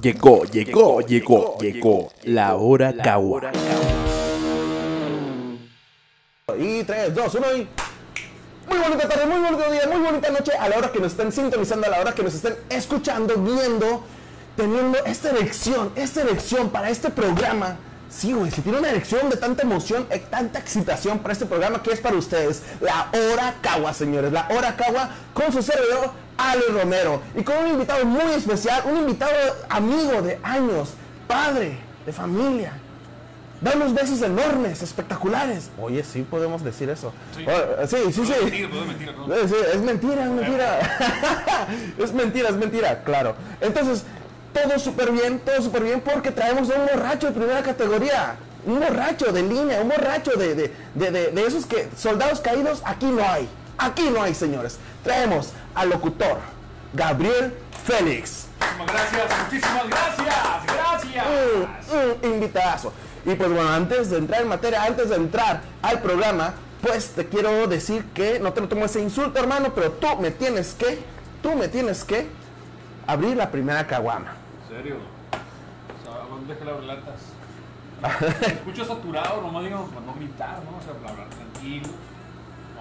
llegó, llegó, llegó, llegó la hora Kawa. Y 3, 2, 1 y... Muy bonita tarde, muy bonito día, muy bonita noche a la hora que nos estén sintonizando, a la hora que nos estén escuchando, viendo, teniendo esta elección, esta elección para este programa. Sí, güey, si tiene una elección de tanta emoción, eh, tanta excitación para este programa que es para ustedes. La Hora Cagua, señores. La Hora Cagua con su servidor, Ale Romero. Y con un invitado muy especial, un invitado amigo de años, padre de familia. Da unos besos enormes, espectaculares. Oye, sí podemos decir eso. Sí. Oh, sí, sí, sí. Puedo mentir, puedo mentir, ¿no? Sí, es mentira, es mentira. es mentira, es mentira, claro. Entonces, todo súper bien, todo súper bien porque traemos a un borracho de primera categoría. Un borracho de línea, un borracho de, de, de, de- de esos que soldados caídos, aquí no hay. Aquí no hay, señores. Traemos al locutor, Gabriel Félix. Muchísimas gracias, muchísimas gracias, gracias. un, un invitadazo. Y pues bueno, antes de entrar en materia, antes de entrar al programa, pues te quiero decir que no te lo tomo ese insulto, hermano, pero tú me tienes que, tú me tienes que abrir la primera caguama. En serio. O sea, ¿dónde dejé las latas? Me escucho saturado, nomás digo, para no gritar, ¿no? O sea, para hablar tranquilo.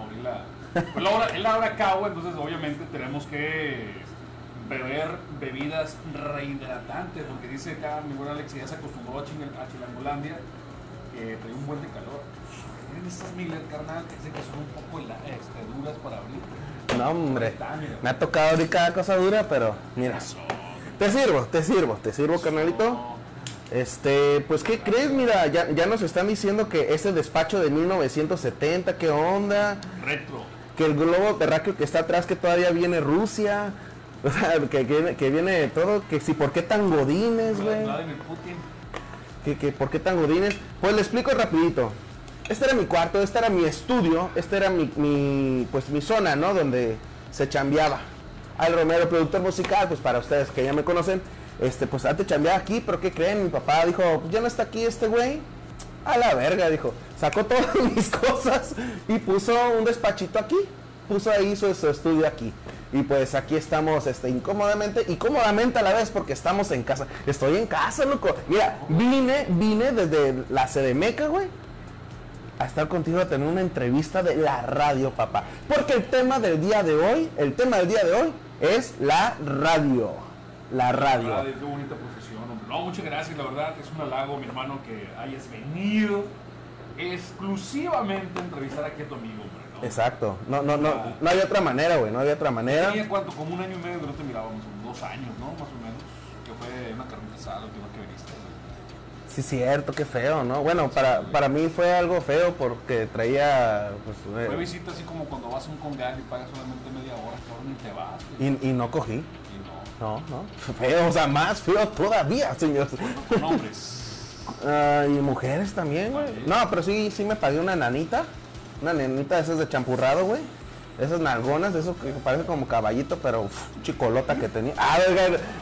Abrir la. Pues la hora, es la hora entonces obviamente tenemos que beber bebidas rehidratantes, porque dice acá mi buen Alex que ya se acostumbró a, Chilangolandia, que trae un buen de calor. Tienen estas Miller, carnal, que dice que son un poco la- este, duras para abrir. No, hombre, me ha tocado abrir cada cosa dura, pero mira, te sirvo, te sirvo, te sirvo, carnalito. Este, pues, ¿qué crees? Mira, ya, ya nos están diciendo que ese despacho de 1970, ¿qué onda? Retro. Que el globo terráqueo que está atrás que todavía viene Rusia, o sea, que, que, que viene todo, que si por qué tan godines, güey, que, que por qué tan godines, pues le explico rapidito. Este era mi cuarto, este era mi estudio, este era mi, mi, pues mi zona, ¿no? Donde se chambeaba. Al Romero, productor musical, pues para ustedes que ya me conocen, este, pues antes chambeaba aquí, pero ¿qué creen? Mi papá dijo, pues ya no está aquí este güey. A la verga, dijo. Sacó todas mis cosas y puso un despachito aquí. Puso ahí su, su estudio aquí. Y pues aquí estamos este, incómodamente y cómodamente a la vez porque estamos en casa. Estoy en casa, loco. Mira, vine, vine desde la CDMECA, güey. A estar contigo a tener una entrevista de la radio, papá. Porque el tema del día de hoy, el tema del día de hoy es la radio. La radio. Radio, qué bonita. No, muchas gracias, la verdad, es un halago, mi hermano, que hayas venido exclusivamente a entrevistar aquí a tu amigo, hombre. ¿no? Exacto. No, no, no, no hay otra manera, güey. No hay otra manera. Tenía cuánto, como un año y medio que no te mirábamos, dos años, ¿no? Más o menos. Que fue una carnita asada última que viniste. Sí, cierto, qué feo, ¿no? Bueno, para, para mí fue algo feo porque traía, pues, Fue eh, visita así como cuando vas a un congal y pagas solamente media hora, cabrón, y te vas. güey. y, y no cogí. No, No. Feo, o sea, más feo todavía, señor. con hombres. Ah, y mujeres también, güey. No, pero sí, sí me pagué una nanita. Una nanita de esas de champurrado, güey. Esas nalgonas, de eso que parece como caballito, pero uf, chicolota que tenía. Ah,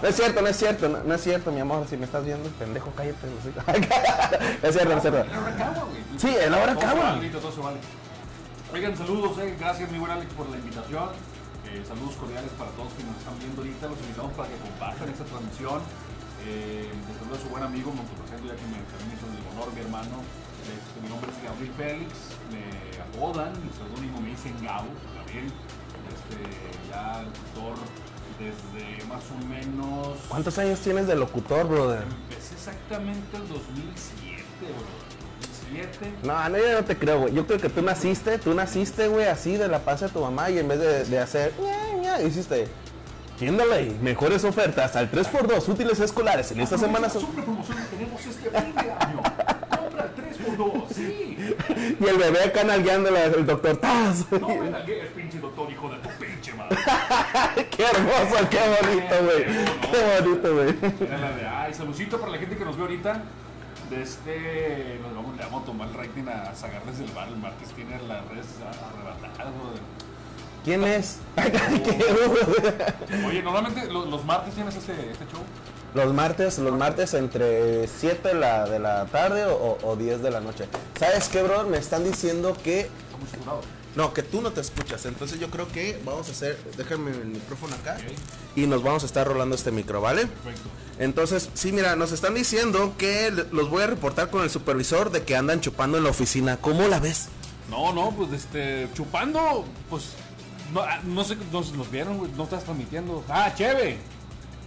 no es cierto, no es cierto, no, no es cierto, mi amor. Si me estás viendo, pendejo, cállate. no es cierto, no es cierto. Sí, en la hora Todo se cagua. vale, ahorita todo se vale. Oigan, saludos, eh. gracias mi buen Alex por la invitación. Eh, saludos cordiales para todos que nos están viendo ahorita. Los invitamos para que compartan esta transmisión. Eh, les saludo a su buen amigo, me presento ya que me también hizo el honor, mi hermano. Este, mi nombre es Gabriel Félix, me apodan, mi seudónimo me dicen Gabo, Gabriel. Este, ya locutor desde más o menos. ¿Cuántos años tienes de locutor, brother? Empecé exactamente el 2007, bro. 2007. No, no, yo no te creo, güey. Yo creo que tú naciste, tú naciste, güey, así de la panza de tu mamá y en vez de, de hacer, ña, ña, hiciste. Tiéndale, mejores ofertas al 3x2 útiles escolares en esta semana. son- Super promoción que tenemos este fin de año. Compra 3x2, sí. Y el bebé acá nalgueándole al doctor Taz. No me lagues, pinche doctor, hijo de tu pinche madre. qué hermoso, qué bonito, güey. Qué bonito, güey. Ay, saludcito para la gente que nos ve ahorita. De este, nos vamos, le vamos a tomar el rating a sacar desde el bar. El martes tiene las redes arrebatadas, brother. ¿Quién es? Oye, normalmente lo- los, martes tienes este, este show. Los martes, los martes entre 7 de la, de la tarde o, o 10 de la noche. ¿Sabes qué, bro? Me están diciendo que jurado. No, que tú no te escuchas. Entonces yo creo que vamos a hacer, déjame el micrófono acá y nos vamos a estar rolando este micro, ¿vale? Perfecto. Entonces, sí, mira, nos están diciendo que los voy a reportar con el supervisor de que andan chupando en la oficina. ¿Cómo la ves? No, no, pues este, chupando, pues, no, ah, no sé, no sé, nos vieron, no estás transmitiendo. Ah, chévere.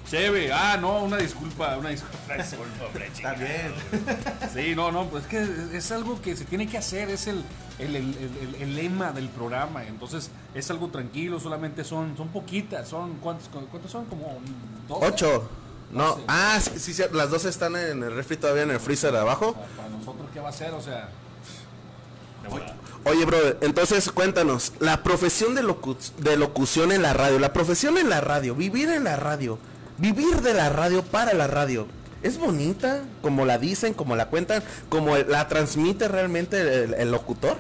Chévere, ah, no, una disculpa, una disculpa, una disculpa, hombre, Está bien. Sí, no, no, pues es que es- algo que se tiene que hacer, es el, el, el- el- lema del programa, entonces es algo tranquilo, solamente son, son poquitas, son, ¿cuántos, cuántos son? Como dos. Ocho. No, ah, sí, sí, sí, las dos están en el refri todavía en el freezer abajo. Para nosotros, ¿qué va a ser? O sea. Oye, brother, entonces cuéntanos, la profesión de, locu- de locución en la radio, la profesión en la radio, vivir en la radio, vivir de la radio para la radio, ¿es bonita como la dicen, como la cuentan, como la transmite realmente el, el locutor?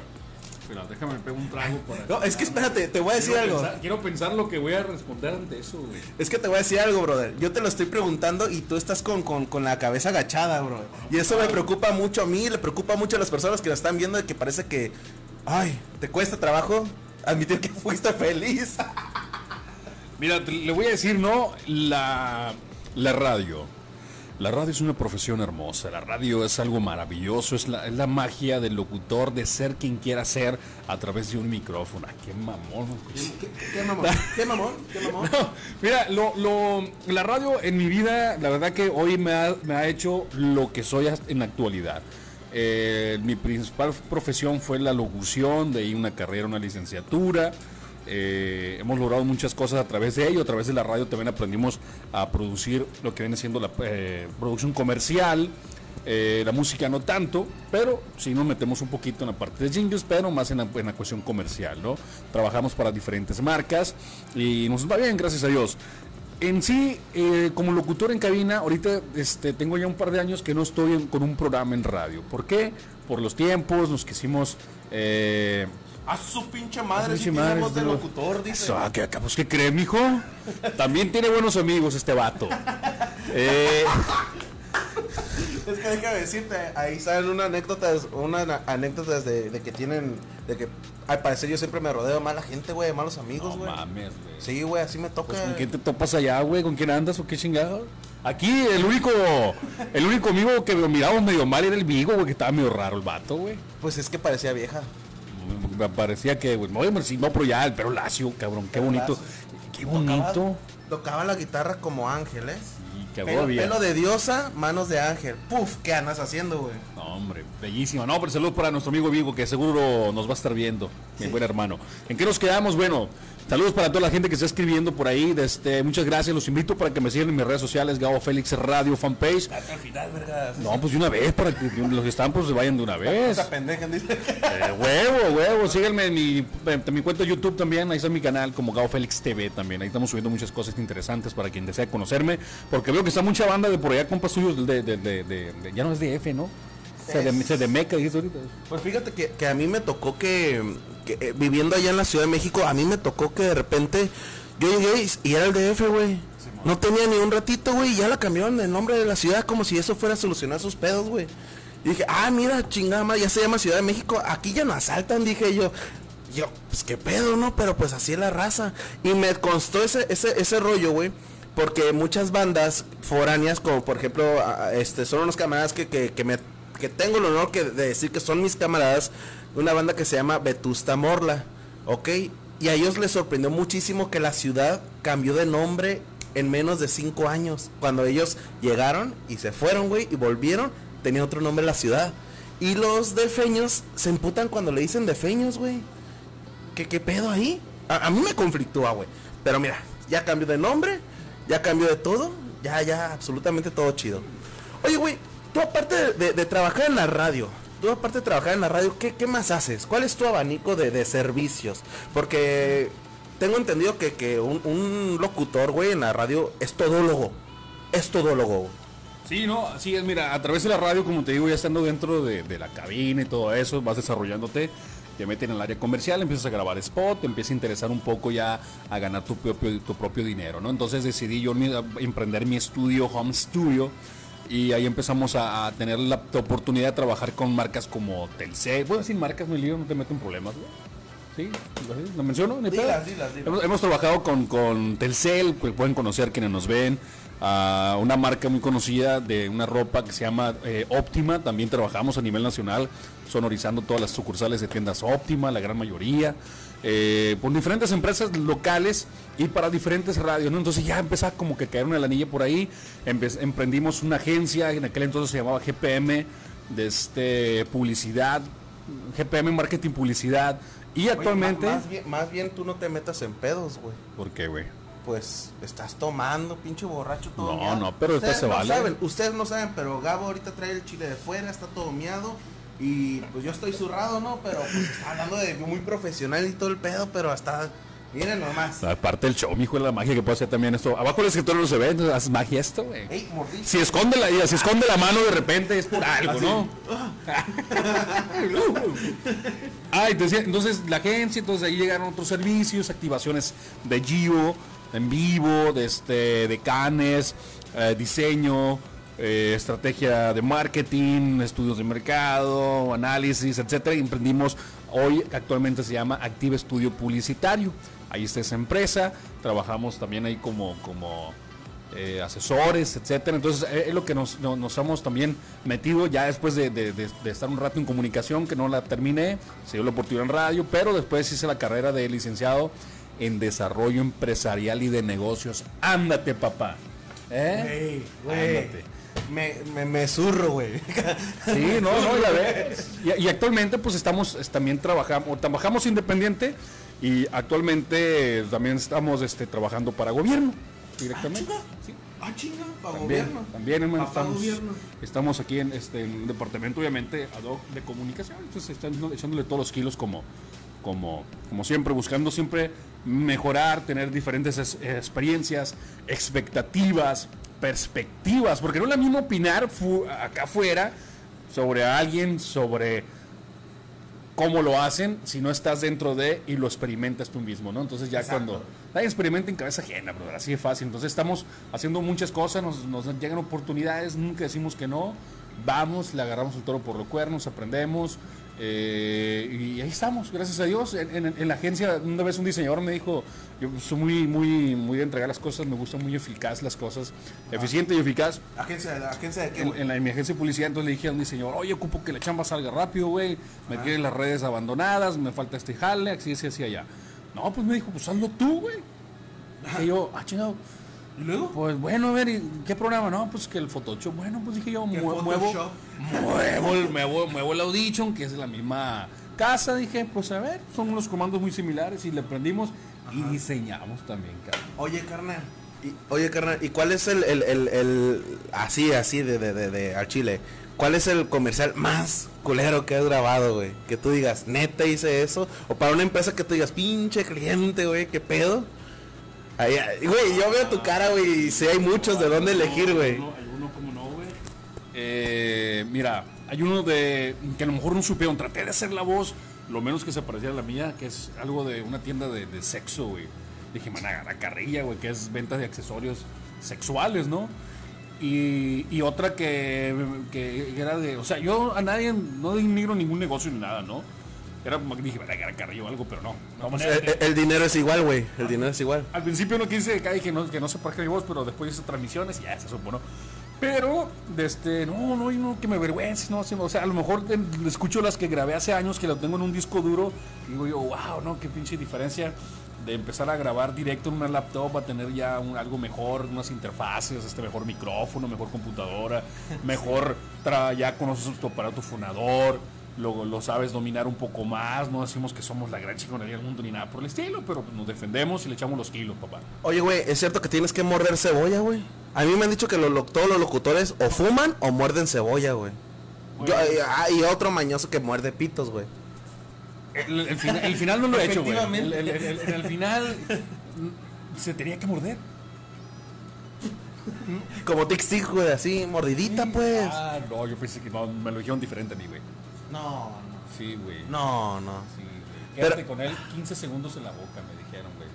Espera, déjame me pego un trago para. No, es que espérate, te voy a decir quiero algo. Pensar, quiero pensar lo que voy a responder ante eso, güey. Es que te voy a decir algo, brother. Yo te lo estoy preguntando y tú estás con, con, con la cabeza agachada, bro. Y eso me preocupa mucho a mí, le preocupa mucho a las personas que nos están viendo de que parece que, ay, te cuesta trabajo admitir que fuiste feliz. Mira, te- le voy a decir, no, la, la radio. La radio es una profesión hermosa, la radio es algo maravilloso, es la, es la magia del locutor de ser quien quiera ser a través de un micrófono. Ah, ¡Qué mamón! ¿Qué, qué mamón? ¿Qué mamón? ¿Qué mamón? No, mira, lo, lo- la radio en mi vida, la verdad que hoy me ha, me ha hecho lo que soy en la actualidad. Eh, mi principal profesión fue la locución, de ahí una carrera, una licenciatura. Eh, hemos logrado muchas cosas a través de ello, a través de la radio también aprendimos a producir lo que viene siendo la eh, producción comercial, eh, la música no tanto, pero sí nos metemos un poquito en la parte de jingles, pero más en la, cuestión comercial, ¿no? Trabajamos para diferentes marcas y nos va bien, gracias a Dios. En sí, como locutor en cabina, ahorita este, tengo ya un par de años que no estoy con un programa en radio. ¿Por qué? Por los tiempos, nos quisimos... A su pinche madre, si madre, tiene voz de locutor, dice. Ah, ¿qué, acabos que cree, mijo? También tiene buenos amigos este vato. Eh, Es que déjame decirte, ahí salen unas anécdotas, unas na- anécdotas de, de que tienen, de que al parecer yo siempre me rodeo de mala gente, güey, de malos amigos, no güey. mames, güey. Sí, güey, así me toca. Pues, ¿Con quién te topas allá, güey? ¿Con quién andas o qué chingado? Aquí el único, el único amigo que me miraba medio mal era el Vigo, güey, que estaba medio raro el vato, güey. Pues es que parecía vieja. Me parecía que, güey, no, sí, no, pero ya el pelo lacio, cabrón, qué bonito. Qué bonito. Tocaba la guitarra como ángeles. Qué Pelo, agobia. pelo de diosa, manos de ángel. Puf, ¿qué andas haciendo, güey? No, hombre, bellísima. No, pero saludos para nuestro amigo Vigo, que seguro nos va a estar viendo, mi buen hermano. ¿En qué nos quedamos? Bueno, saludos para toda la gente que está escribiendo por ahí. Este, muchas gracias. Los invito para que me sigan en mis redes sociales, Gabo Félix Radio Fanpage. Al final, vergas. No, pues de una vez, para que los que están, pues se vayan de una vez. Esa pendeja, dice. Eh, huevo, huevo. Síganme en mi, en mi cuenta de YouTube también. Ahí está mi canal como Gao Félix TV también. Ahí estamos subiendo muchas cosas interesantes para quien desea conocerme. Porque veo que está mucha banda de por allá, compas suyos. De, de, de, de- de- ya no es de F, ¿no? Se de, se de Meca, dijiste ahorita. Pues fíjate que, que a mí me tocó que, que, eh, viviendo allá en la Ciudad de México, a mí me tocó que de repente yo llegué y, y era el DF, güey. No tenía ni un ratito, güey, y ya la cambiaron el nombre de la ciudad como si eso fuera a solucionar sus pedos, güey. Y dije, ah, mira, chingada madre, ya se llama Ciudad de México, aquí ya no asaltan, dije yo. Yo, pues qué pedo, ¿no? Pero pues así es la raza. Y me constó ese, ese, ese rollo, güey. Porque muchas bandas foráneas, como por ejemplo, este, son unos camaradas que, que, que me, que tengo el honor de decir que son mis camaradas, una banda que se llama Vetusta Morla, ¿ok? Y a ellos les sorprendió muchísimo que la ciudad cambió de nombre en menos de cinco años. Cuando ellos llegaron y se fueron, güey, y volvieron, tenía otro nombre la ciudad. Y los defeños se emputan cuando le dicen defeños, güey. ¿Qué, qué pedo ahí? A, a mí me conflictúa, güey. Pero mira, ya cambió de nombre, ya cambió de todo, ya, ya, absolutamente todo chido. Oye, güey, tú aparte de, trabajar en la radio, tú aparte de trabajar en la radio, ¿qué, qué más haces? ¿Cuál es tu abanico de, de servicios? Porque tengo entendido que, que un, locutor, güey, en la radio es todólogo. Es todólogo. Sí, no, así es, mira, a través de la radio, como te digo, ya estando dentro de, de la cabina y todo eso, vas desarrollándote, te meten en el área comercial, empiezas a grabar spot, te empieza a interesar un poco ya a ganar tu propio, tu propio dinero, ¿no? Entonces decidí yo emprender mi estudio, home studio, y ahí empezamos a, a tener la, oportunidad de trabajar con marcas como Telcel, bueno, sin marcas no hay lío, no te meto en problemas, güey. ¿Sí? ¿Lo menciono? Dilas, dilas, dilas. Hemos, hemos trabajado con, con Telcel, que pueden conocer quienes nos ven. A una marca muy conocida de una ropa que se llama eh, Óptima. También trabajamos a nivel nacional, sonorizando todas las sucursales de tiendas Óptima, la gran mayoría. eh, por diferentes empresas locales y para diferentes radios, ¿no? Entonces ya empezaba como que caer una lanilla por ahí. Empe- emprendimos una agencia, en aquel entonces se llamaba GPM, de este publicidad, GPM Marketing Publicidad. Y Oye, actualmente. más, bien, más bien tú no te metas en pedos, güey. ¿Por qué, güey? Pues estás tomando, pinche borracho todo No, miado. no, pero ustedes esto se no vale. saben, ustedes no saben, pero Gabo ahorita trae el chile de fuera, está todo miado. Y pues yo estoy zurrado, ¿no? Pero pues está hablando de muy profesional y todo el pedo, pero hasta. Miren nomás. Aparte del show, mijo, de la magia que puede hacer también esto. Abajo del escritorio no se ve, entonces haz magia esto, güey. Si esconde la, si esconde la mano de repente es por algo, ¿no? Ay, decía, entonces la agencia, entonces ahí llegaron otros servicios, activaciones de Gio, en vivo, de este, de Canes, eh, diseño, eh, estrategia de marketing, estudios de mercado, análisis, etcétera. Y emprendimos hoy, actualmente se llama Active Estudio Publicitario. Ahí está esa empresa, trabajamos también ahí como, como eh, asesores, etcétera. Entonces es lo que nos, no- nos hemos también metido ya después de, de- de- de estar un rato en comunicación, que no la terminé, se dio la oportunidad en radio, pero después hice la carrera de licenciado en desarrollo empresarial y de negocios. Ándate, papá. ¿Eh? Ándate. Me, me, me zurro, güey. Sí, no, no, ya ves. Y, y actualmente pues estamos, es- también trabajamos, trabajamos independiente y actualmente también estamos este, trabajando para gobierno directamente. Sí. Ah, chinga, para También, gobierno. también hermano, estamos, gobierno. estamos aquí en este en un departamento obviamente ad hoc de comunicación, entonces están echándole todos los kilos como, como, como siempre, buscando siempre mejorar, tener diferentes es- experiencias, expectativas, perspectivas, porque no es lo mismo opinar fu- acá afuera sobre alguien, sobre cómo lo hacen si no estás dentro de y lo experimentas tú mismo, ¿no? Entonces ya Exacto. cuando nadie experimenta en cabeza ajena, brother, así de fácil. Entonces estamos haciendo muchas cosas, nos, nos llegan oportunidades, nunca decimos que no. Vamos, le agarramos el toro por los cuernos, aprendemos eh, y ahí estamos, gracias a Dios. En, en- en la agencia, una vez un diseñador me dijo, yo soy muy, muy, muy de entregar las cosas, me gusta muy eficaz las cosas, eficiente y eficaz. Agencia, de- agencia de qué, En, la, en mi agencia de publicidad, entonces le dije a un diseñador, oye, ocupo que la chamba salga rápido, güey. Me tienen las redes abandonadas, me falta este jale, así, así, así, allá. No, pues me dijo, pues hazlo tú, güey. Dije yo, ah, chingado. ¿Y luego? Pues bueno, a ver, ¿y ¿qué programa? No, pues que el Photoshop. Bueno, pues dije yo, ¿Qué mue- muevo, muevo, el, muevo, muevo el Audition, que es la misma casa. Dije, pues a ver, son unos comandos muy similares y le aprendimos y diseñamos también, cabrón. Oye, carnal. Y, oye, carnal, ¿y cuál es el, el, el, el- así, así, de, de, de, de al chile? ¿Cuál es el comercial más culero que has grabado, güey? Que tú digas, neta hice eso. O para una empresa que tú digas, pinche cliente, güey, ¿qué pedo? Ahí, güey, yo veo tu cara, güey, y sé hay muchos de dónde elegir, güey. Como no, güey. Eh, mira, hay uno de que a lo mejor no supieron. Traté de hacer la voz lo menos que se pareciera a la mía, que es algo de una tienda de, de sexo, güey. Dije, man, la carrilla, güey, que es venta de accesorios sexuales, ¿no? Y, y otra que, que era de. O sea, yo a nadie no denigro ningún negocio ni nada, ¿no? Era como que dije, "Verga, era carrillo o algo, pero no. no Pues, manera el, dinero es igual, güey. El dinero es igual. al principio no quise acá dije no, que no se parezca mi voz, pero después hice transmisiones y ya se supo, ¿no? Pero, de este, no, no, no, que me avergüences, no, o sea, a lo mejor eh, escucho las que grabé hace años, que lo tengo en un disco duro, y digo yo, wow, no, qué pinche diferencia de empezar a grabar directo en una laptop a tener ya un- algo mejor, unas interfaces, este mejor micrófono, mejor computadora, mejor, tra- ya conoces tu aparato fonador, lo, lo sabes dominar un poco más, no decimos que somos la gran chingonería del mundo ni nada por el estilo, pero nos defendemos y le echamos los kilos, papá. Oye, güey, ¿es cierto que tienes que morder cebolla, güey? A mí me han dicho que lo- lo- todos los locutores o fuman o muerden cebolla, güey. Yo- y otro mañoso que muerde pitos, güey. El, el final, el final no lo he hecho, güey. El, Efectivamente. el- el- el- en el final se tenía que morder. Como tic tic, güey, así, mordidita, pues. Ah, no, yo pensé que no, me lo dijeron diferente a mí, güey. No, Sí, güey. no, no. Sí, güey. Pero- Quédate con él 15 segundos en la boca, me dijeron, güey.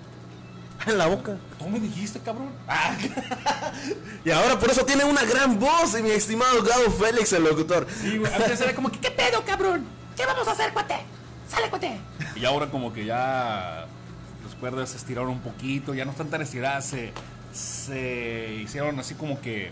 En la boca. ¿Tú me dijiste, cabrón? Y ahora por eso tiene una gran voz, y mi estimado Gabo Félix, el locutor. Sí, güey. Antes era como que, ¿qué pedo, cabrón? ¿Qué vamos a hacer, cuate? ¡Sale, cuate! Y ahora como que ya las cuerdas se estiraron un poquito, ya no están tan estiradas, se, se hicieron así como que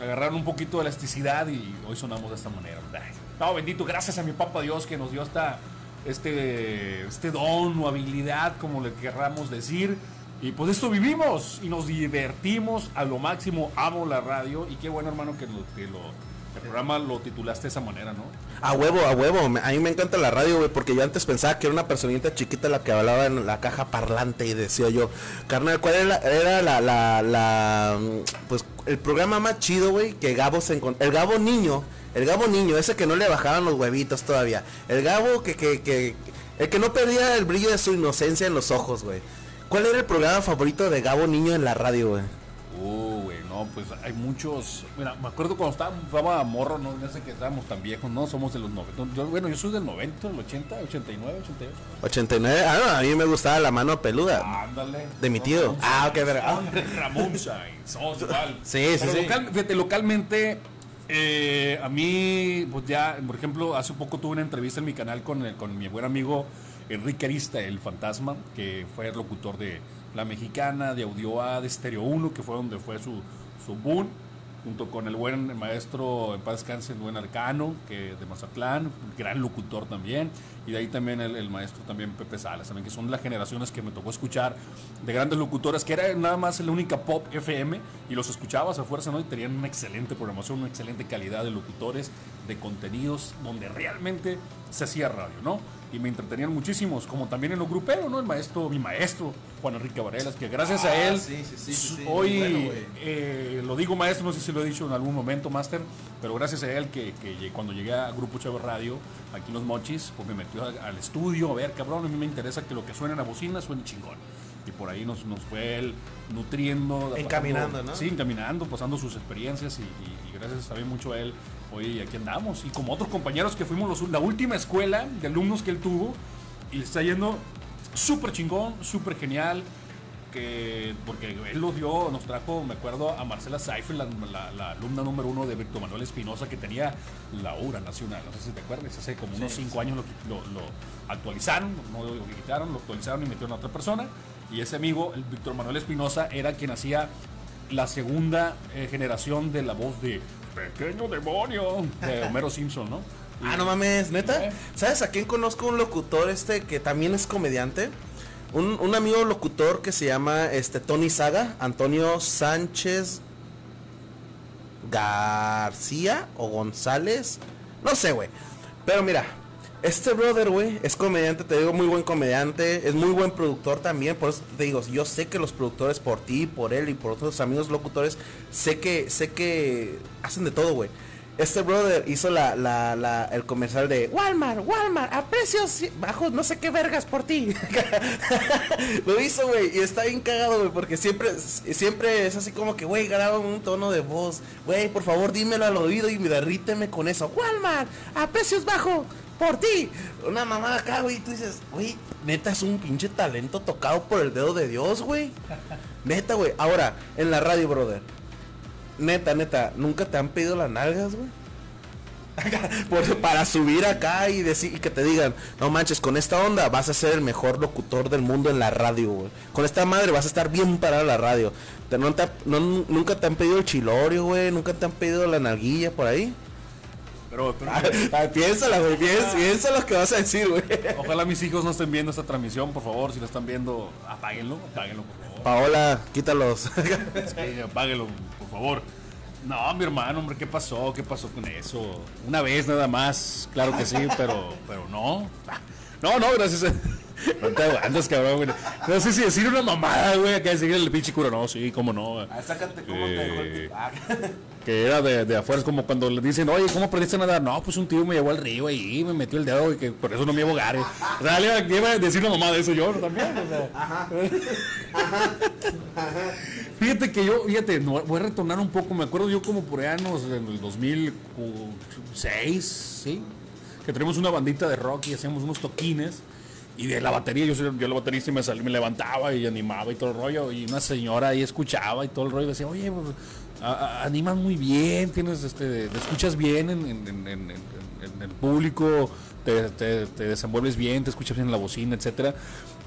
agarraron un poquito de elasticidad y hoy sonamos de esta manera. Ay, Bendito, gracias a mi papá Dios que nos dio esta, este, este don o habilidad, como le querramos decir. Y pues esto vivimos y nos divertimos a lo máximo. Amo la radio y qué bueno hermano que, lo, que lo, el programa lo titulaste de esa manera, ¿no? A huevo, a huevo. A mí me encanta la radio, güey, porque yo antes pensaba que era una personita chiquita la que hablaba en la caja parlante y decía yo, carnal, ¿cuál era, la, mm, pues, el programa más chido, güey, que Gabo se encontró? El Gabo niño, el Gabo niño, ese que no le bajaban los huevitos todavía. El Gabo que, que, que, el que no perdía el brillo de su inocencia en los ojos, güey. ¿Cuál era el programa favorito de Gabo niño en la radio, güey? Uh, güey, no, pues hay muchos. Mira, me acuerdo cuando estaba, estaba morro, no, no sé que estábamos tan viejos, no, somos de los 90. Yo- bueno, yo soy del 90, del 80, 89, 88. 89. Ah, no, a mí me gustaba la mano peluda. Ándale. De mi tío. Ah, ok, Sainz. verga. Ah. Ramón Sainz, igual. Sí, sí, Pero sí. local- fíjate, localmente, eh, a mí, pues ya, por ejemplo, hace poco tuve una entrevista en mi canal con, el- con mi buen amigo Enrique Arista, el fantasma, que fue el locutor de La Mexicana, de Audio A, de Stereo 1, que fue donde fue su, su boom, junto con el buen maestro, en paz descanse, el buen Arcano, que de Mazatlán, gran locutor también, y de ahí también el, el maestro también Pepe Salas, también que son las generaciones que me tocó escuchar de grandes locutoras, que era nada más la única pop FM, y los escuchabas a fuerza, ¿no? Y tenían una excelente programación, una excelente calidad de locutores, de contenidos, donde realmente se hacía radio, ¿no? Y me entretenían muchísimos, como también en lo grupero, ¿no? El maestro, mi maestro, Juan Enrique Varelas, que gracias a él, sí, sí, sí, sí, sí, hoy, bueno, eh, lo digo maestro, no sé si lo he dicho en algún momento, Master, pero gracias a él que, que cuando llegué a Grupo Chávez Radio, aquí en Los Mochis, pues me metió al estudio, a ver, cabrón, a mí me interesa que lo que suena en la bocina suene chingón. Y por ahí nos, nos fue él nutriendo. Encaminando, pasando- ¿no? Sí, encaminando, pasando sus experiencias y, y- y gracias también mucho a él, hoy aquí andamos. Y como otros compañeros que fuimos los- la última escuela de alumnos que él tuvo, y le está yendo súper chingón, súper genial que porque él lo dio, nos trajo, me acuerdo, a Marcela Seifel, la, la- la alumna número uno de Víctor Manuel Espinosa, que tenía la obra nacional. No sé si te acuerdas, hace como unos cinco años lo, lo- lo actualizaron, no lo quitaron, lo actualizaron y metieron a otra persona. Y ese amigo, el Víctor Manuel Espinosa, era quien hacía la segunda eh, generación de la voz de Pequeño Demonio de Homero Simpson, ¿no? Ah, no mames, neta. Eh. ¿Sabes a quién conozco un locutor este que también es comediante? Un, un amigo locutor que se llama este Tony Saga, Antonio Sánchez García o González, no sé, güey. Pero mira, este brother, güey, es comediante, te digo, muy buen comediante, es muy buen productor también, por eso te digo, yo sé que los productores por ti, por él y por otros amigos locutores, sé que, sé que hacen de todo, güey. Este brother hizo la, el comercial de Walmart, Walmart, a precios bajos, no sé qué vergas por ti. Lo hizo, güey, y está bien cagado, güey, porque siempre, siempre es así como que, güey, graba un tono de voz, güey, por favor, dímelo al oído y derríteme con eso. Walmart, a precios bajos, por ti. Una mamada acá, güey, tú dices, güey, neta es un pinche talento tocado por el dedo de Dios, güey. Neta, güey. Ahora, en la radio, brother. Neta, neta, ¿nunca te han pedido las nalgas, güey? Por- para subir acá y decir y que te digan, no manches, con esta onda vas a ser el mejor locutor del mundo en la radio, güey. Con esta madre vas a estar bien parado en la radio. Nunca te han pedido el chilorio, güey. Nunca te han pedido la nalguilla por ahí. Pero, pero- Ah, piénsala, güey. Piensa, piensa lo que vas a decir, güey. Ojalá mis hijos no estén viendo esta transmisión, por favor. Si lo están viendo, apáguenlo, apáguenlo, por favor. Paola, quítalos. Sí, apáguenlo, por favor. No, mi hermano, hombre, ¿qué pasó? ¿Qué pasó con eso? Una vez nada más, claro que sí, pero, pero no. No, no, gracias a... No te aguantas, cabrón, güey. No sé si decir una mamada, güey, acá decir el pinche cura. No, sí, cómo no. Ah, sácate cómo te dejó el tipo. Que era de, de afuera, es como cuando le dicen, oye, ¿cómo aprendiste a nadar? No, pues un tío me llevó al río y me metió el dedo y que por eso no me iba a ahogar. eh. O sea, le iba a decir una mamada de eso yo también. O sea. Fíjate que yo, fíjate, voy a retornar un poco. Me acuerdo yo como por allá en el 2006, ¿sí? Que tenemos una bandita de rock y hacíamos unos toquines. Y de la batería, yo, yo la baterista y me, salí, me levantaba y animaba y todo el rollo. Y una señora ahí escuchaba y todo el rollo. Decía, oye, pues, animas muy bien, tienes, este, te escuchas bien en, el público, te, desenvuelves bien, te escuchas bien en la bocina, etcétera.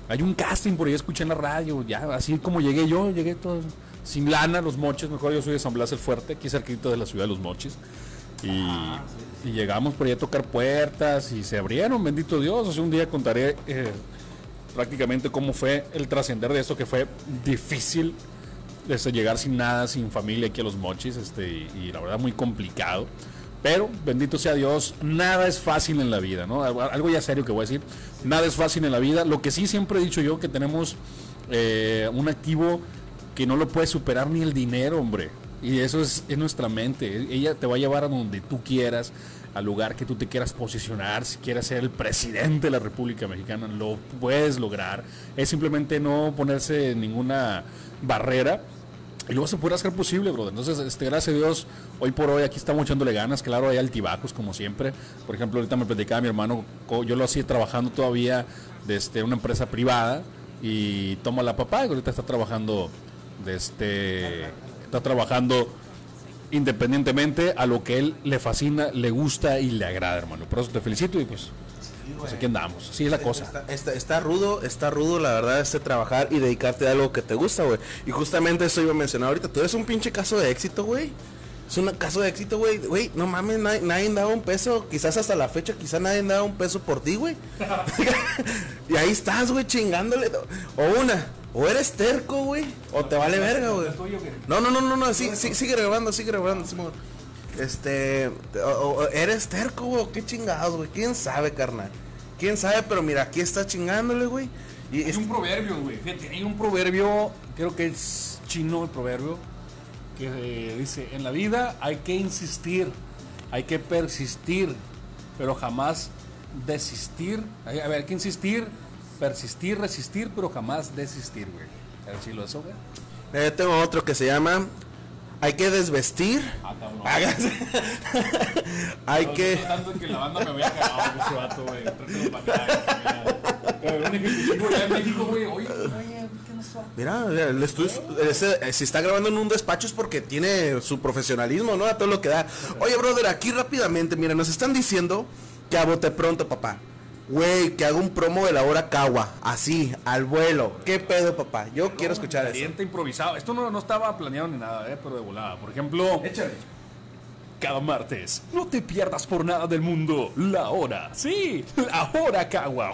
Hay un casting por ahí, escuché en la radio, ya, así como llegué yo, llegué todo sin lana, los moches, mejor yo soy de San Blas el Fuerte, aquí cerquita de la ciudad de los moches. Y, y llegamos por ahí a tocar puertas y se abrieron, bendito Dios. O sea, un día contaré eh, prácticamente cómo fue el trascender de esto, que fue difícil este, llegar sin nada, sin familia aquí a los mochis, este, y, la verdad muy complicado. Pero, bendito sea Dios, nada es fácil en la vida, ¿no? Algo ya serio que voy a decir, nada es fácil en la vida. Lo que sí siempre he dicho yo, que tenemos eh, un activo que no lo puede superar ni el dinero, hombre. Y eso es, es nuestra mente. Ella te va a llevar a donde tú quieras, al lugar que tú te quieras posicionar. Si quieres ser el presidente de la República Mexicana, lo puedes lograr. Es simplemente no ponerse ninguna barrera. Y luego se puede hacer posible, brother. Entonces, este, gracias a Dios, hoy por hoy aquí estamos echándole ganas. Claro, hay altibajos, como siempre. Por ejemplo, ahorita me platicaba mi hermano, yo lo hacía trabajando todavía desde una empresa privada y toma la papá y ahorita está trabajando este está trabajando independientemente a lo que él le fascina, le gusta y le agrada, hermano. Por eso te felicito y pues, pues aquí andamos. Así es la cosa. Está, está- está rudo, está rudo, la verdad, este trabajar y dedicarte a algo que te gusta, güey. Y justamente eso iba a mencionar ahorita. Tú eres un pinche caso de éxito, güey. Es un caso de éxito, güey. Güey, no mames, nadie, nadie daba un peso. Quizás hasta la fecha, quizás nadie daba un peso por ti, güey. y ahí estás, güey, chingándole. O una, o eres terco, güey, o te vale verga, güey. No, no, no, no, no, sí, sí, sigue grabando, sigue grabando, Simón. Este, o- eres terco, güey, qué chingados, güey. ¿Quién sabe, carnal? ¿Quién sabe? Pero mira, aquí está chingándole, güey. Y Hay es- un proverbio, güey. Fíjate, hay un proverbio, creo que es chino el proverbio, que eh, dice, en la vida hay que insistir, hay que persistir, pero jamás desistir. Hay- A ver, hay que insistir, persistir, resistir, pero jamás desistir, güey. Ver si lo eso, güey. eh, tengo otro que se llama Hay que desvestir. Ah. Hágase. hay No, que. de que la banda me vea cagado con ese vato, güey. Trátelo para acá, güey. Pero un ejecutivo ya en México, güey. Oye, oye, ¿qué nos va? Mira, el estudio, ese- si está grabando en un despacho es porque tiene su profesionalismo, ¿no? A todo lo que da. Oye, brother, aquí rápidamente, mira, nos están diciendo que a bote pronto, papá. Güey, que haga un promo de la hora Cagua, así, al vuelo. ¿Qué pedo, papá? Yo quiero escuchar eso. Caliente improvisado. Esto no, no estaba planeado ni nada, eh, pero de volada. Por ejemplo, Échale. cada martes, no te pierdas por nada del mundo la hora. Sí, la hora Cagua.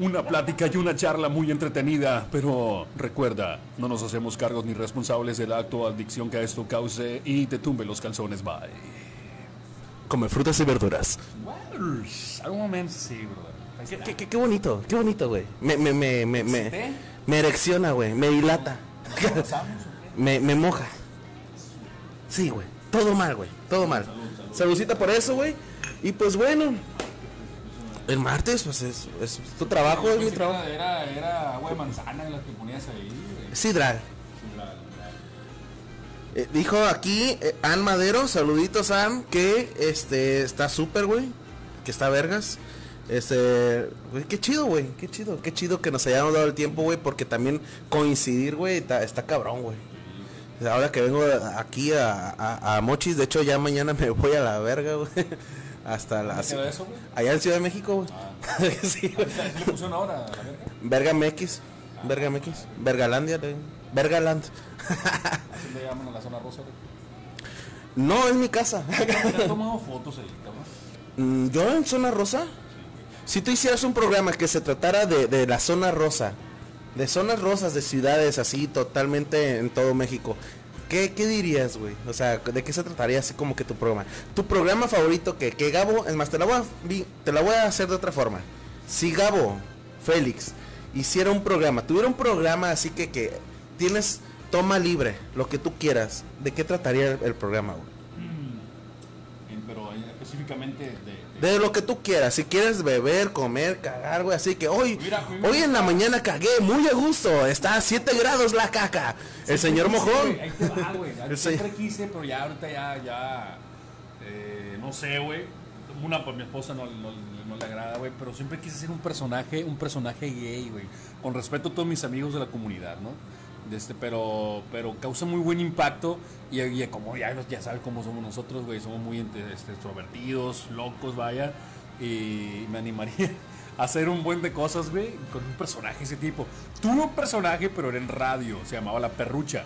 Una plática y una charla muy entretenida, pero recuerda, no nos hacemos cargos ni responsables del acto o adicción que esto cause y te tumbe los calzones. Bye. Come frutas y verduras. Algún momento sí, brother. Qué, qué- qué bonito, qué bonito, güey. Me, me, me, me, me, me erecciona, güey. Me dilata. me, me moja. Sí, güey. Todo mal, güey. Todo mal. Saludcita por eso, güey. Y pues bueno. El martes, pues es, es tu trabajo, es mi trabajo. Era, era agua de manzana la que ponías ahí, güey. Sidral. Eh, dijo aquí eh, Ann Madero, saluditos Ann, que este está súper, güey, que está vergas. Este, güey, qué chido, güey, qué chido, qué chido que nos hayamos dado el tiempo, güey, porque también coincidir, güey, está, está cabrón, güey. Ahora que vengo aquí a, a- a Mochis, de hecho ya mañana me voy a la verga, güey. Hasta la... ¿Qué eso, güey? Allá en Ciudad de México, güey. sí, güey. ¿Sí le pusieron ahora a la verga? Verga MX, Verga MX, Vergalandia, güey. Vergaland. Llaman a la zona rosa. No, es mi casa. ¿Te has tomado fotos ahí, cabrón? Mm, ¿Yo en zona rosa? Si tú hicieras un programa que se tratara de, de la zona rosa, de zonas rosas de ciudades así totalmente en todo México, ¿qué, qué dirías, güey? O sea, ¿de qué se trataría así como que tu programa? Tu programa favorito que, que Gabo, es más, te la, voy a, te la voy a hacer de otra forma. Si Gabo, Félix, hiciera un programa, tuviera un programa así que, que tienes toma libre, lo que tú quieras, ¿de qué trataría el, el programa, güey? Eh, Pero específicamente de... de- De lo que tú quieras, si quieres beber, comer, cagar, güey, así que hoy, Mira, hoy en la mañana cagué muy a gusto, está a 7 grados la caca, el señor quise, mojón. güey, Ahí te va, güey. El Siempre quise, pero ya ahorita ya, ya, eh, no sé, güey. Una, pues mi esposa no, no, no le agrada, güey, pero siempre quise ser un personaje, un personaje gay, güey. Con respeto a todos mis amigos de la comunidad, ¿no? De este, pero, pero causa muy buen impacto y, como ya, ya sabes cómo somos nosotros, güey, somos muy este, extrovertidos, locos, vaya, y me animaría a hacer un buen de cosas, güey, con un personaje de ese tipo. Tuve un personaje, pero era en radio, se llamaba La Perrucha.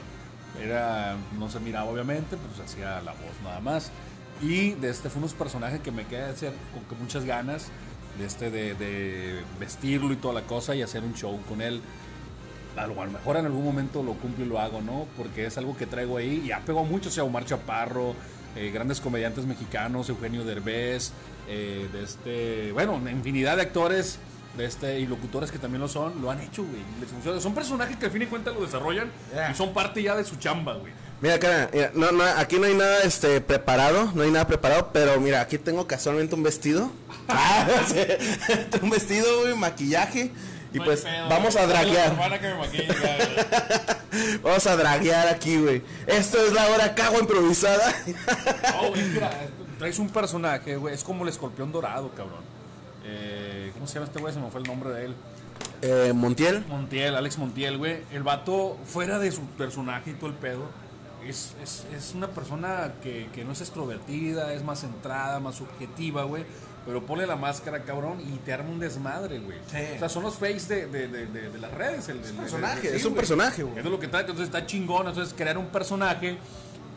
Era, no se miraba obviamente, pues hacía la voz nada más. Y de este fue unos personajes que me quedé hacer con muchas ganas de este de, de vestirlo y toda la cosa y hacer un show con él a lo mejor en algún momento lo cumplo y lo hago, ¿no? Porque es algo que traigo ahí y ha pegado mucho, o sea, Omar Chaparro, eh, grandes comediantes mexicanos, Eugenio Derbez, eh, de este, bueno, una infinidad de actores de este y locutores que también lo son, lo han hecho, güey. les funciona. Son personajes que al fin y cuentas lo desarrollan y son parte ya de su chamba, güey. Mira, cara, mira, no, no, aquí no hay nada este, preparado, no hay nada preparado, pero mira, aquí tengo casualmente un vestido. Ah, sí, un vestido, güey, maquillaje. Y No pues pedo, vamos a draguear. Vamos a draguear aquí, güey. Esto es la hora cago improvisada. No, güey, mira, traes un personaje, güey, es como el escorpión dorado, cabrón. Eh, ¿Cómo se llama este güey? Se me fue el nombre de él. Eh, Montiel. Montiel, Alex Montiel, güey. El vato, fuera de su personaje y todo el pedo, es, es, es una persona que, que no es extrovertida, es más centrada, más subjetiva, güey. Pero ponle la máscara, cabrón, y te arma un desmadre, güey. Sí. O sea, son los face de, de, de, de- las redes. El, el- el- personaje, el- es un personaje, güey. Eso es lo que trata. Entonces está chingón. Entonces, crear un personaje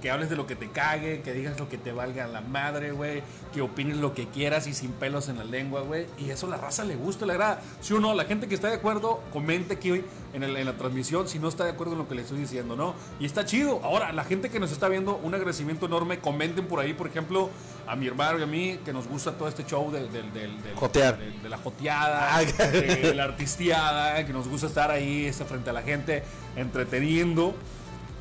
que hables de lo que te cague, que digas lo que te valga la madre, güey, que opines lo que quieras y sin pelos en la lengua, güey. Y eso a la raza le gusta, le agrada. Si uno, la gente que está de acuerdo, comente aquí en, el- en la transmisión si no está de acuerdo en lo que le estoy diciendo, ¿no? Y está chido. Ahora, la gente que nos está viendo, un agradecimiento enorme, comenten por ahí, por ejemplo, a mi hermano y a mí, que nos gusta todo este show del... del, del, del- Jotear. de la joteada, Ah, de la artisteada, que nos gusta estar ahí este, frente a la gente, entreteniendo.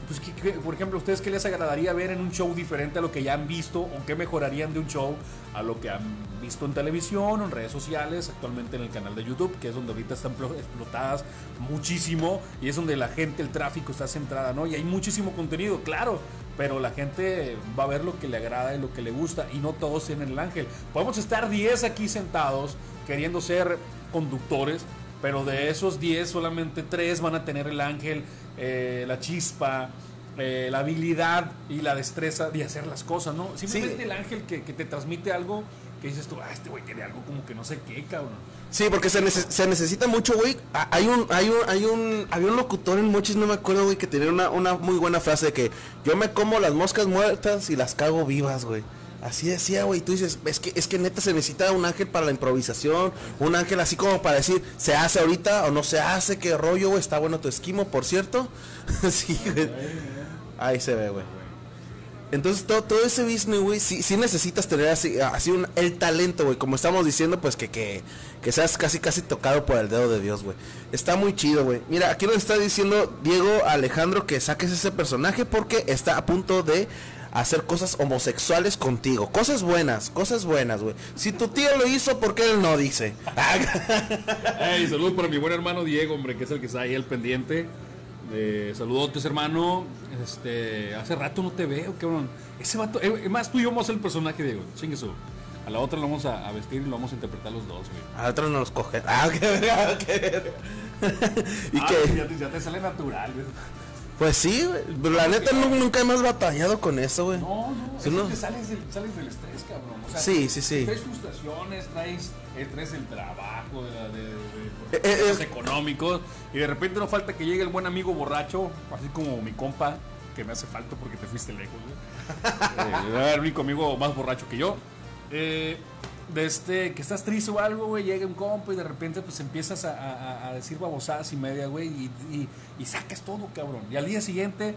Pues, ¿qué- qué- por ejemplo, ¿a ustedes qué les agradaría ver en un show diferente a lo que ya han visto? ¿O qué mejorarían de un show a lo que han visto en televisión en redes sociales? Actualmente en el canal de YouTube, que es donde ahorita están plo- explotadas muchísimo y es donde la gente, el tráfico está centrada, ¿no? Y hay muchísimo contenido, claro, pero la gente va a ver lo que le agrada y lo que le gusta y no todos tienen el ángel. Podemos estar 10 aquí sentados queriendo ser conductores, pero de esos 10 solamente 3 van a tener el ángel, eh, la chispa, eh, la habilidad y la destreza de hacer las cosas, ¿no? Simplemente el ángel que, que te transmite algo que dices tú, ah, este güey tiene algo como que no sé qué, cabrón. Sí, porque se, nece- se necesita mucho, güey. Hay un, hay un, hay un, había un locutor en Mochis, no me acuerdo, güey, que tenía una, una muy buena frase de que yo me como las moscas muertas y las cago vivas, güey. Así decía, güey. Tú dices, es que, es que neta se necesita un ángel para la improvisación, un ángel así como para decir, se hace ahorita o no se hace, qué rollo, güey. Está bueno tu esquimo, por cierto. sí, güey. Ahí se ve, güey. Entonces todo, todo ese business, güey, sí, sí necesitas tener así, así un, el talento, güey. Como estamos diciendo, pues que, que, que seas casi casi tocado por el dedo de Dios, güey. Está muy chido, güey. Mira, aquí nos está diciendo Diego Alejandro que saques ese personaje porque está a punto de hacer cosas homosexuales contigo. Cosas buenas, cosas buenas, güey. Si tu tío lo hizo, ¿por qué él no dice? Hey, saludos para mi buen hermano Diego, hombre, que es el que está ahí al pendiente. Eh, saludotes, hermano. Este, hace rato no te veo, cabrón. Ese vato, eh, más, tú y yo vamos a ser el personaje, Diego. Chingue su. A la otra lo vamos a, a vestir y lo vamos a interpretar los dos, güey. A otros no los coge. Ah, qué verga, qué verga. y Ah, que, ya, te, ya te sale natural, güey. Pues sí, güey. Pero La neta nu- nunca hemos batallado con eso, güey. No, no, Sí, es no. que sales del, sales del estrés, cabrón. O sea, Sí, sí, sí. Traes frustraciones, traes, traes el trabajo, de, la- de, de- Eh, de eh, problemas eh. económicos, y de repente no falta que llegue el buen amigo borracho, así como mi compa, que me hace falta porque te fuiste lejos, güey. Eh, el único amigo más borracho que yo. Eh, de este, que estás triste o algo, güey, llega un compa y de repente pues empiezas a, a- a decir babosadas y media, güey, y, y- y sacas todo, cabrón. Y al día siguiente,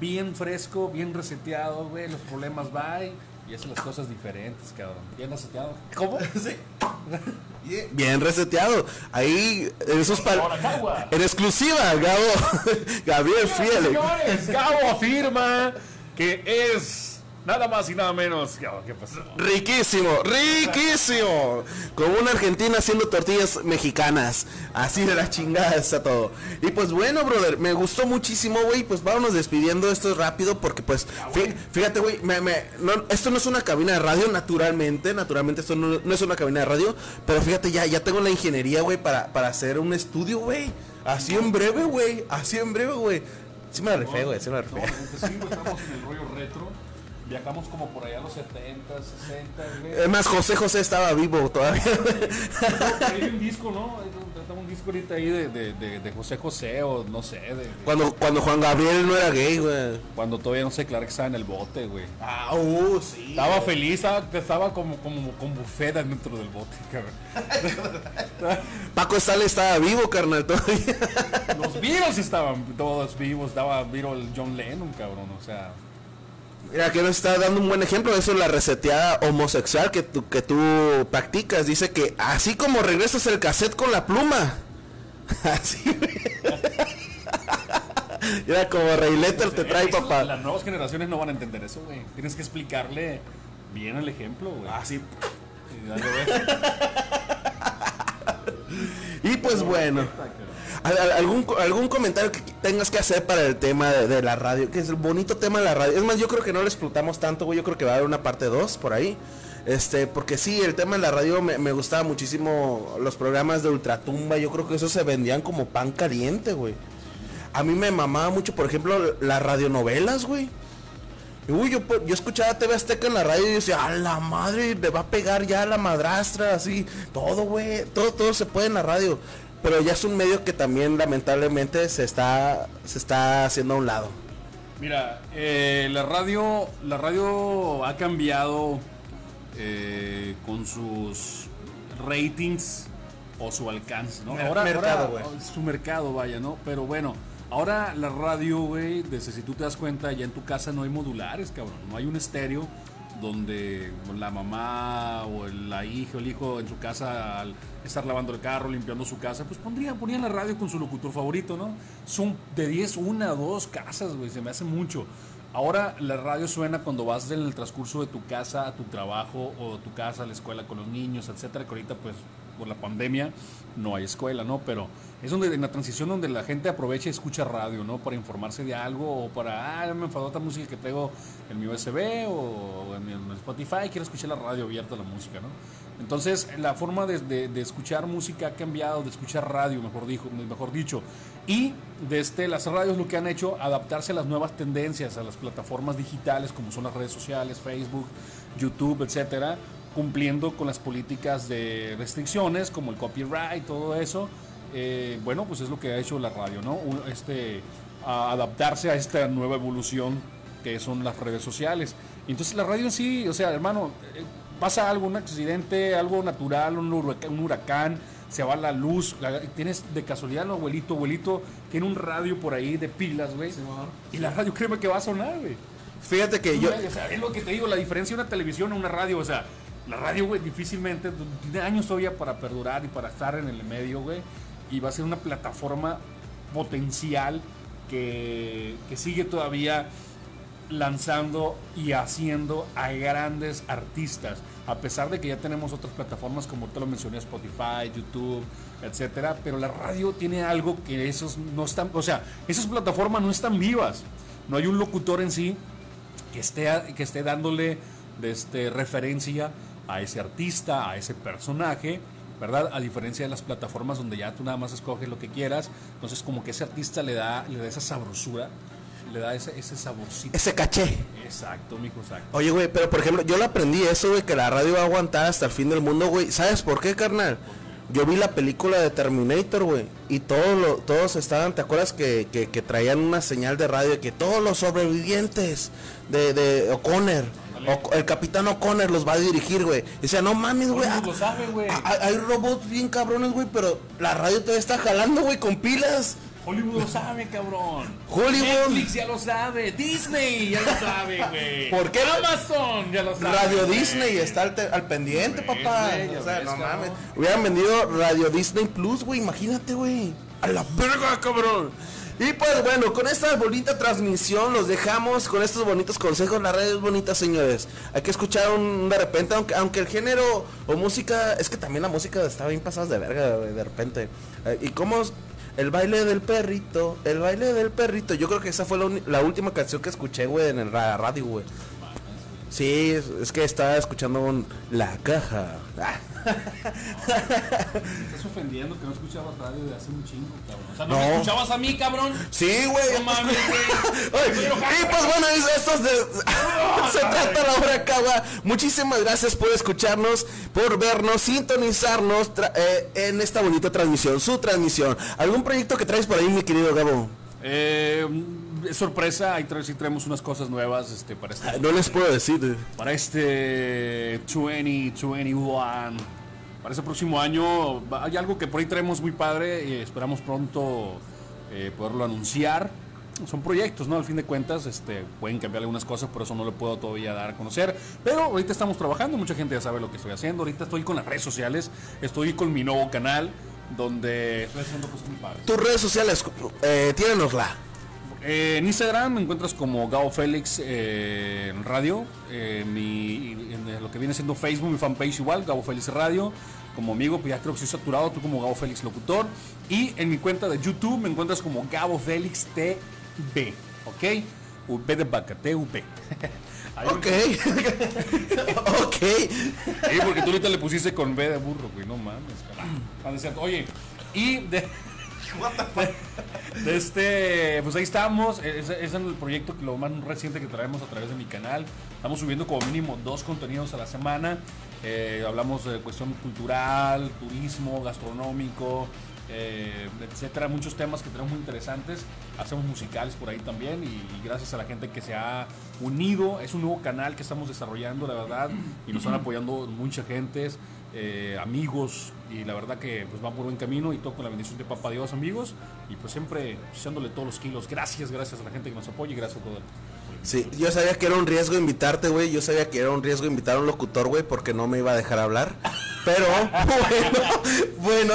bien fresco, bien reseteado, güey, los problemas bye y haces las cosas diferentes, cabrón. Bien reseteado. ¿Cómo? Sí. Bien reseteado. Ahí, en esos Cagua. En exclusiva, Gabo. Gabriel Fiel. Señores, Gabo afirma que es nada más y nada menos. Gabo, ¿Qué pasó? Riquísimo, riquísimo. Como una argentina haciendo tortillas mexicanas. Así de la chingada está todo. Y pues bueno, brother, me gustó muchísimo, güey. Pues vámonos despidiendo esto rápido porque pues, fí- fíjate, güey, me- me- no- esto no es una cabina de radio, naturalmente, naturalmente esto no, no es una cabina de radio. Pero fíjate, ya, ya tengo la ingeniería, güey, para, para hacer un estudio, güey. Así en breve, güey. Así en breve, güey. Sí me la güey, sí me la No, sí, estamos en el rollo retro. Viajamos como por allá a los 70, 60, güey. Es más, José José estaba vivo todavía. Hay un disco, ¿no? Hay un, disco ahorita ahí de, de, de, de José José o no sé, de, Cuando, cuando Juan Gabriel no era gay, güey. Cuando todavía no sé, claro que estaba en el bote, güey. Ah, uh, sí. Estaba feliz, estaba, estaba como, como con buffet dentro del bote, cabrón. Paco Stanley estaba vivo, carnal, todavía. Los Beatles estaban todos vivos, estaba vivo el John Lennon, cabrón, o sea. Mira, que nos está dando un buen ejemplo. Eso es la reseteada homosexual que tú, que tú practicas. Dice que así como regresas el cassette con la pluma. Así. Mira, como Rey Letter te trae, Eso, papá. Las nuevas generaciones no van a entender eso, güey. Tienes que explicarle bien el ejemplo, güey. Así. Y dale, güey. Y pues bueno. ¿Algún, algún comentario que tengas que hacer para el tema de, la radio? Que es el bonito tema de la radio. Es más, yo creo que no lo explotamos tanto, güey. Yo creo que va a haber una parte 2 por ahí. Este, porque sí, el tema de la radio me, me gustaba muchísimo. Los programas de Ultratumba, yo creo que esos se vendían como pan caliente, güey. A mí me mamaba mucho, por ejemplo, las radionovelas, güey. Uy, yo, yo escuchaba TV Azteca en la radio y decía, a la madre, le va a pegar ya la madrastra, así, todo, güey, todo, todo se puede en la radio. Pero ya es un medio que también lamentablemente se está, se está haciendo a un lado. Mira, eh, la radio, la radio ha cambiado eh, con sus ratings o su alcance, ¿no? Mer- mercado, güey. su mercado, vaya, ¿no? Pero bueno, ahora la radio, güey, desde si tú te das cuenta, ya en tu casa no hay modulares, cabrón, no hay un estéreo donde la mamá o la hija o el hijo en su casa al estar lavando el carro, limpiando su casa, pues pondría, ponían la radio con su locutor favorito, ¿no? Son de 10, una, dos casas, güey, se me hace mucho. Ahora la radio suena cuando vas en el transcurso de tu casa a tu trabajo o tu casa a la escuela con los niños, etcétera, que ahorita pues por la pandemia no hay escuela, ¿no? Pero es donde en la transición donde la gente aprovecha y escucha radio, ¿no? Para informarse de algo o para, ah, me enfadó otra música que tengo en mi USB o en mi Spotify, quiero escuchar la radio abierta, la música, ¿no? Entonces, la forma de, de- de escuchar música ha cambiado, de escuchar radio, mejor, dijo, mejor dicho. Y desde las radios lo que han hecho, adaptarse a las nuevas tendencias, a las plataformas digitales como son las redes sociales, Facebook, YouTube, etcétera, cumpliendo con las políticas de restricciones como el copyright, todo eso. Eh, bueno, pues es lo que ha hecho la radio, ¿no? Este, a adaptarse a esta nueva evolución que son las redes sociales. Entonces la radio en sí, o sea, hermano, eh, pasa algo, un accidente, algo natural, un huracán, un huracán, se va la luz, la- tienes de casualidad el abuelito, abuelito, tiene un radio por ahí de pilas, güey. y la radio créeme que va a sonar, güey. Fíjate que yo, O sea, es lo que te digo, la diferencia de una televisión a una radio, o sea, la radio, güey, difícilmente, tiene años todavía para perdurar y para estar en el medio, güey, y va a ser una plataforma potencial que, que sigue todavía lanzando y haciendo a grandes artistas, a pesar de que ya tenemos otras plataformas como te lo mencioné, Spotify, YouTube, etcétera, pero la radio tiene algo que esos no están, o sea, esas plataformas no están vivas. No hay un locutor en sí que esté, que esté dándole este, referencia a ese artista, a ese personaje, ¿verdad? A diferencia de las plataformas donde ya tú nada más escoges lo que quieras, entonces como que ese artista le da, le da esa sabrosura, le da ese, ese saborcito. ese caché. Exacto, mijo, exacto. Oye, güey, pero por ejemplo, yo lo aprendí eso, güey, que la radio va a aguantar hasta el fin del mundo, güey. ¿Sabes por qué, carnal? Yo vi la película de Terminator, güey, y todos lo- todos estaban, ¿te acuerdas que, que, que traían una señal de radio de que todos los sobrevivientes de, de O'Connor, o- el capitán O'Connor los va a dirigir, güey? Decía, no mames, güey. Ah, Hay robots bien cabrones, güey, pero la radio todavía está jalando, güey, con pilas. Hollywood lo sabe, cabrón. Hollywood. Netflix ya lo sabe. Disney ya lo sabe, güey. ¿Por qué? Amazon ya lo sabe. Radio. Disney está al, te- al pendiente, papá. o sea, no mames. Hubieran vendido Radio Disney Plus, güey. Imagínate, güey. A la verga, cabrón. Y pues bueno, con esta bonita transmisión los dejamos con estos bonitos consejos. La radio es bonita, señores. Hay que escuchar un de repente, aunque, aunque el género o música, es que también la música está bien pasada de verga, de repente. Eh, y cómo el baile del perrito, el baile del perrito. Yo creo que esa fue la, última canción que escuché, güey, en el ra- radio, güey. Sí, es que estaba escuchando un La Caja. Ah. Me estás ofendiendo que no escuchabas radio de hace un chingo, cabrón. O sea, no, No. me escuchabas a mí, cabrón. Sí, güey. No mames, güey. Y pues bueno, es- esto es de- se trata la hora cagua. Muchísimas gracias por escucharnos, por vernos, sintonizarnos eh, en esta bonita transmisión, su transmisión. ¿Algún proyecto que traes por ahí, mi querido Gabo? Eh, sorpresa, ahí tra- sí traemos unas cosas nuevas este, para este, Ah, No les puedo decir. para este 2021. Para ese próximo año hay algo que por ahí traemos muy padre y esperamos pronto eh, poderlo anunciar. Son proyectos, ¿no? Al fin de cuentas, este, pueden cambiar algunas cosas, por eso no lo puedo todavía dar a conocer. Pero ahorita estamos trabajando, mucha gente ya sabe lo que estoy haciendo. Ahorita estoy con las redes sociales, estoy con mi nuevo canal, donde Estoy haciendo cosas muy padres. Tus redes sociales, eh, tírenosla. Eh, en Instagram me encuentras como Gao Félix eh, en radio. Eh, mi, en lo que viene siendo Facebook, mi fanpage igual, Gabo Félix Radio. Como amigo, pues ya creo que soy saturado, tú como Gabo Félix Locutor. Y en mi cuenta de YouTube me encuentras como Gabo Félix TV. ¿Ok? V de vaca, me- Ok. ok. Sí, porque tú ahorita le pusiste con B de burro, güey, no mames, carajo. Ah. Oye, y de este, pues ahí estamos. Ese ese es el proyecto que lo más reciente que traemos a través de mi canal. Estamos subiendo como mínimo dos contenidos a la semana. Eh, hablamos de cuestión cultural, turismo, gastronómico, eh, etcétera. Muchos temas que tenemos muy interesantes. Hacemos musicales por ahí también. Y, y gracias a la gente que se ha unido. Es un nuevo canal que estamos desarrollando, la verdad. Y nos están apoyando mucha gente, eh, amigos. Y la verdad que pues va por buen camino. Y todo con la bendición de Papá Dios, amigos. Y pues siempre echándole todos los kilos. Gracias, gracias a la gente que nos apoya y gracias a todo. Sí, yo sabía que era un riesgo invitarte, güey. Yo sabía que era un riesgo invitar a un locutor, güey, porque no me iba a dejar hablar. Pero, bueno, bueno.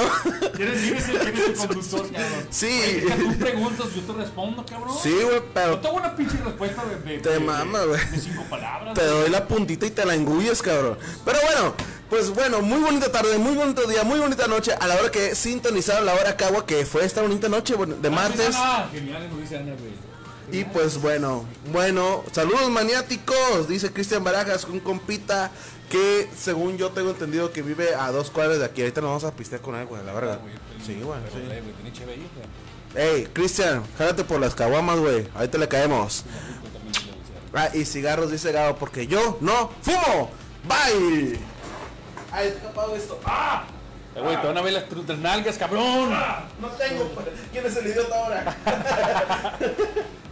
¿Quieres ¿Quién es el, conductor, cabrón? Sí. Oye, tú preguntas, yo te respondo, cabrón. Sí, güey, No pero tengo una pinche respuesta de, de, Te de- mama, de- güey. de cinco palabras. te doy la puntita y te la engulles, cabrón. Pero bueno, pues bueno, muy bonita tarde, muy bonito día, muy bonita noche. A la hora que sintonizaron la hora cagua, que fue esta bonita noche de sí, martes. Genial. Y pues bueno, bueno, saludos maniáticos, dice Cristian Barajas, un compita que según yo tengo entendido que vive a dos cuadras de aquí. Ahorita nos vamos a pistear con él, güey, la verdad. Sí, güey, sí. Güey, güey. Ey, Cristian, jálate por las caguamas, güey. Ahorita le caemos. Ah, y cigarros, dice Gabo, porque yo no fumo. Bye. Ay, está apagado esto. ¡Ah! Eh, güey, te van a ver las, las nalgas, cabrón. No tengo. ¿Quién es el idiota ahora?